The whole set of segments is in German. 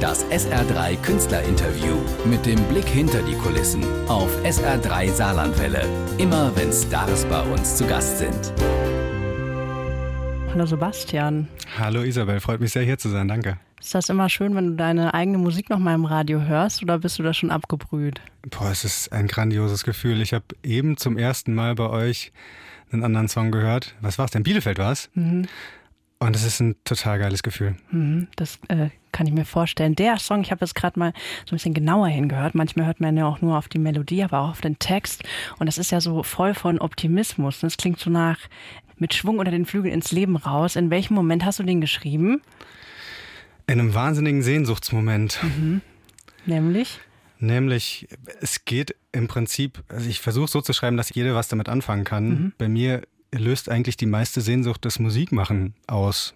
Das SR3 Künstlerinterview mit dem Blick hinter die Kulissen auf SR3 Saarlandwelle. Immer wenn Stars bei uns zu Gast sind. Hallo Sebastian. Hallo Isabel, freut mich sehr hier zu sein, danke. Ist das immer schön, wenn du deine eigene Musik noch mal im Radio hörst oder bist du da schon abgebrüht? Boah, es ist ein grandioses Gefühl. Ich habe eben zum ersten Mal bei euch einen anderen Song gehört. Was war es denn? Bielefeld war es? Mhm. Und es ist ein total geiles Gefühl. Mhm, das äh, kann ich mir vorstellen. Der Song, ich habe jetzt gerade mal so ein bisschen genauer hingehört. Manchmal hört man ja auch nur auf die Melodie, aber auch auf den Text. Und das ist ja so voll von Optimismus. Das klingt so nach mit Schwung unter den Flügeln ins Leben raus. In welchem Moment hast du den geschrieben? In einem wahnsinnigen Sehnsuchtsmoment. Mhm. Nämlich? Nämlich, es geht im Prinzip, also ich versuche so zu schreiben, dass jeder was damit anfangen kann. Mhm. Bei mir löst eigentlich die meiste Sehnsucht des Musikmachen aus.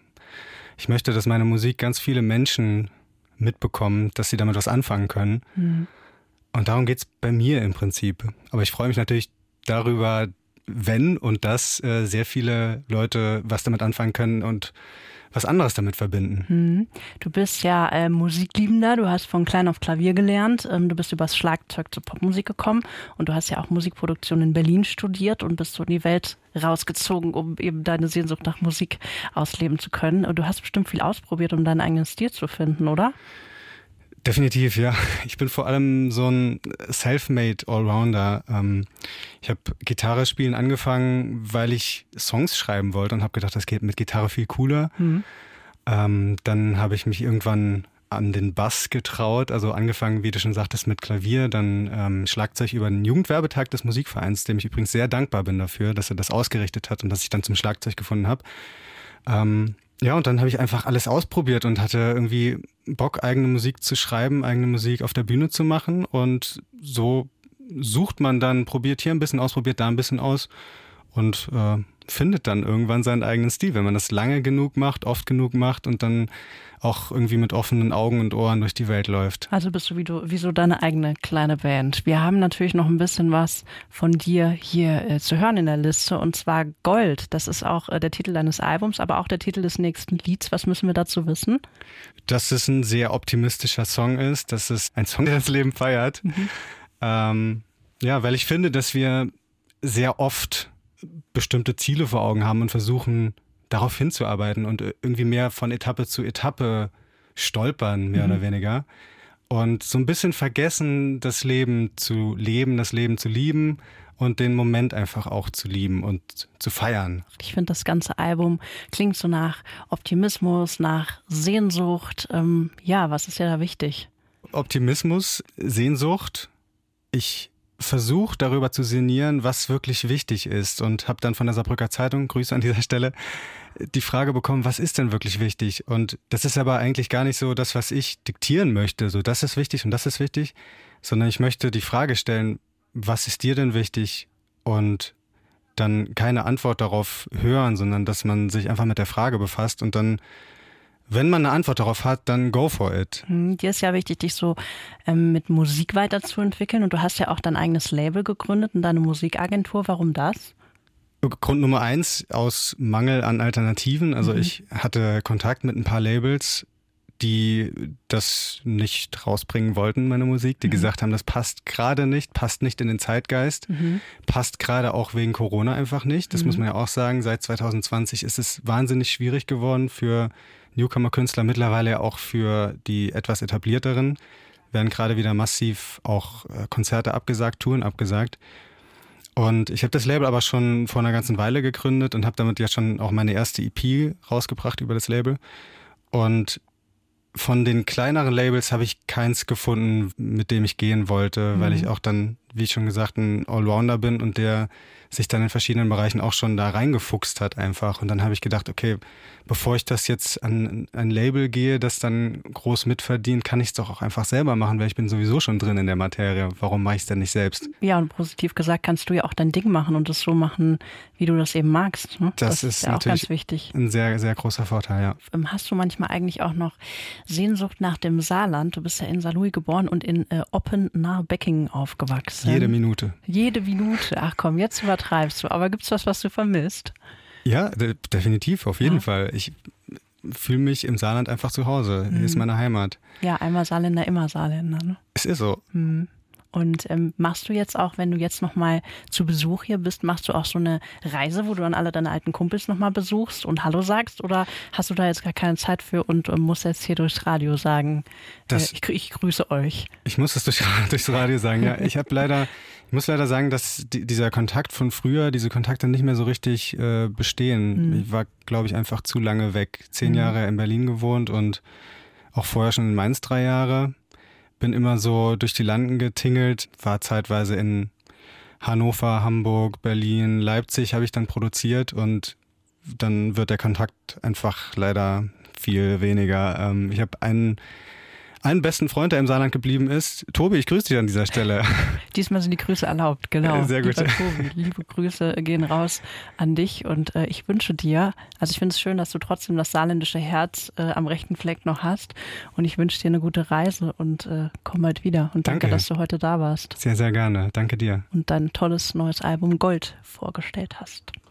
Ich möchte, dass meine Musik ganz viele Menschen mitbekommen, dass sie damit was anfangen können. Mhm. Und darum geht's bei mir im Prinzip. Aber ich freue mich natürlich darüber, wenn und dass äh, sehr viele Leute was damit anfangen können und was anderes damit verbinden. Hm. Du bist ja äh, Musikliebender, du hast von klein auf Klavier gelernt, ähm, du bist übers Schlagzeug zur Popmusik gekommen und du hast ja auch Musikproduktion in Berlin studiert und bist so in die Welt rausgezogen, um eben deine Sehnsucht nach Musik ausleben zu können. Und du hast bestimmt viel ausprobiert, um deinen eigenen Stil zu finden, oder? Definitiv, ja. Ich bin vor allem so ein self-made Allrounder. Ähm, ich habe Gitarre spielen angefangen, weil ich Songs schreiben wollte und habe gedacht, das geht mit Gitarre viel cooler. Mhm. Ähm, dann habe ich mich irgendwann an den Bass getraut, also angefangen, wie du schon sagtest, mit Klavier, dann ähm, Schlagzeug über den Jugendwerbetag des Musikvereins, dem ich übrigens sehr dankbar bin dafür, dass er das ausgerichtet hat und dass ich dann zum Schlagzeug gefunden habe. Ähm, ja, und dann habe ich einfach alles ausprobiert und hatte irgendwie Bock, eigene Musik zu schreiben, eigene Musik auf der Bühne zu machen. Und so sucht man dann, probiert hier ein bisschen aus, probiert da ein bisschen aus und äh, findet dann irgendwann seinen eigenen Stil, wenn man das lange genug macht, oft genug macht und dann auch irgendwie mit offenen Augen und Ohren durch die Welt läuft. Also bist du wie, du wie so deine eigene kleine Band. Wir haben natürlich noch ein bisschen was von dir hier äh, zu hören in der Liste und zwar Gold. Das ist auch äh, der Titel deines Albums, aber auch der Titel des nächsten Lieds. Was müssen wir dazu wissen? Dass es ein sehr optimistischer Song ist, dass es ein Song, der das Leben feiert. Mhm. Ähm, ja, weil ich finde, dass wir sehr oft bestimmte Ziele vor Augen haben und versuchen, darauf hinzuarbeiten und irgendwie mehr von Etappe zu Etappe stolpern, mehr mhm. oder weniger. Und so ein bisschen vergessen, das Leben zu leben, das Leben zu lieben und den Moment einfach auch zu lieben und zu feiern. Ich finde, das ganze Album klingt so nach Optimismus, nach Sehnsucht. Ähm, ja, was ist ja da wichtig? Optimismus, Sehnsucht. Ich versucht, darüber zu sinnieren, was wirklich wichtig ist und habe dann von der Saarbrücker Zeitung, Grüße an dieser Stelle, die Frage bekommen, was ist denn wirklich wichtig? Und das ist aber eigentlich gar nicht so das, was ich diktieren möchte, so das ist wichtig und das ist wichtig, sondern ich möchte die Frage stellen, was ist dir denn wichtig? Und dann keine Antwort darauf hören, sondern dass man sich einfach mit der Frage befasst und dann wenn man eine Antwort darauf hat, dann go for it. Hm, dir ist ja wichtig, dich so ähm, mit Musik weiterzuentwickeln und du hast ja auch dein eigenes Label gegründet und deine Musikagentur. Warum das? Grund Nummer eins aus Mangel an Alternativen. Also mhm. ich hatte Kontakt mit ein paar Labels, die das nicht rausbringen wollten, meine Musik, die mhm. gesagt haben, das passt gerade nicht, passt nicht in den Zeitgeist, mhm. passt gerade auch wegen Corona einfach nicht. Das mhm. muss man ja auch sagen. Seit 2020 ist es wahnsinnig schwierig geworden für Newcomer-Künstler, mittlerweile auch für die etwas etablierteren, werden gerade wieder massiv auch äh, Konzerte abgesagt, Touren abgesagt. Und ich habe das Label aber schon vor einer ganzen Weile gegründet und habe damit ja schon auch meine erste EP rausgebracht über das Label. Und von den kleineren Labels habe ich keins gefunden, mit dem ich gehen wollte, mhm. weil ich auch dann, wie ich schon gesagt, ein Allrounder bin und der sich dann in verschiedenen Bereichen auch schon da reingefuchst hat einfach. Und dann habe ich gedacht, okay, bevor ich das jetzt an ein Label gehe, das dann groß mitverdient, kann ich es doch auch einfach selber machen, weil ich bin sowieso schon drin in der Materie. Warum mache ich es denn nicht selbst? Ja, und positiv gesagt kannst du ja auch dein Ding machen und es so machen, wie du das eben magst. Ne? Das, das, ist, ja auch ganz wichtig. Ein sehr, sehr großer Vorteil, ja. Ähm, hast du manchmal eigentlich auch noch Sehnsucht nach dem Saarland? Du bist ja in Saarlouis geboren und in äh, Oppen nahe Beckingen aufgewachsen. Jede Minute. Jede Minute. Ach komm, jetzt übertreibst du. Aber gibt es was, was du vermisst? Ja, de definitiv, auf jeden ja. Fall. Ich fühle mich im Saarland einfach zu Hause. Mhm. Hier ist mhm. meine Heimat. Ja, einmal Saarländer, immer Saarländer. Ne? Es ist so. Mhm. Und ähm, machst du jetzt auch, wenn du jetzt nochmal zu Besuch hier bist, machst du auch so eine Reise, wo du dann alle deine alten Kumpels nochmal besuchst und Hallo sagst? Oder hast du da jetzt gar keine Zeit für und, und musst jetzt hier durchs Radio sagen, äh, ich, ich, grüße euch? Ich muss das durch, durchs Radio sagen, ja. Ich habe leider, ich muss leider sagen, dass die, dieser Kontakt von früher, diese Kontakte nicht mehr so richtig äh, bestehen. Mhm. Ich war, glaube ich, einfach zu lange weg. Zehn mhm. Jahre in Berlin gewohnt und auch vorher schon in Mainz drei Jahre bin immer so durch die Landen getingelt, war zeitweise in Hannover, Hamburg, Berlin, Leipzig habe ich dann produziert und dann wird der Kontakt einfach leider viel weniger. Ähm, ich habe einen einen besten Freund, der im Saarland geblieben ist. Tobi, ich grüße dich an dieser Stelle. Diesmal sind die Grüße erlaubt, genau. Sehr gut. Lieber Tobi, liebe Grüße gehen raus an dich und äh, ich wünsche dir, also ich finde es schön, dass du trotzdem das saarländische Herz äh, am rechten Fleck noch hast und ich wünsche dir eine gute Reise und äh, komm bald wieder und danke, danke, dass du heute da warst. Sehr, sehr gerne. Danke dir. Und dein tolles neues Album Gold vorgestellt hast.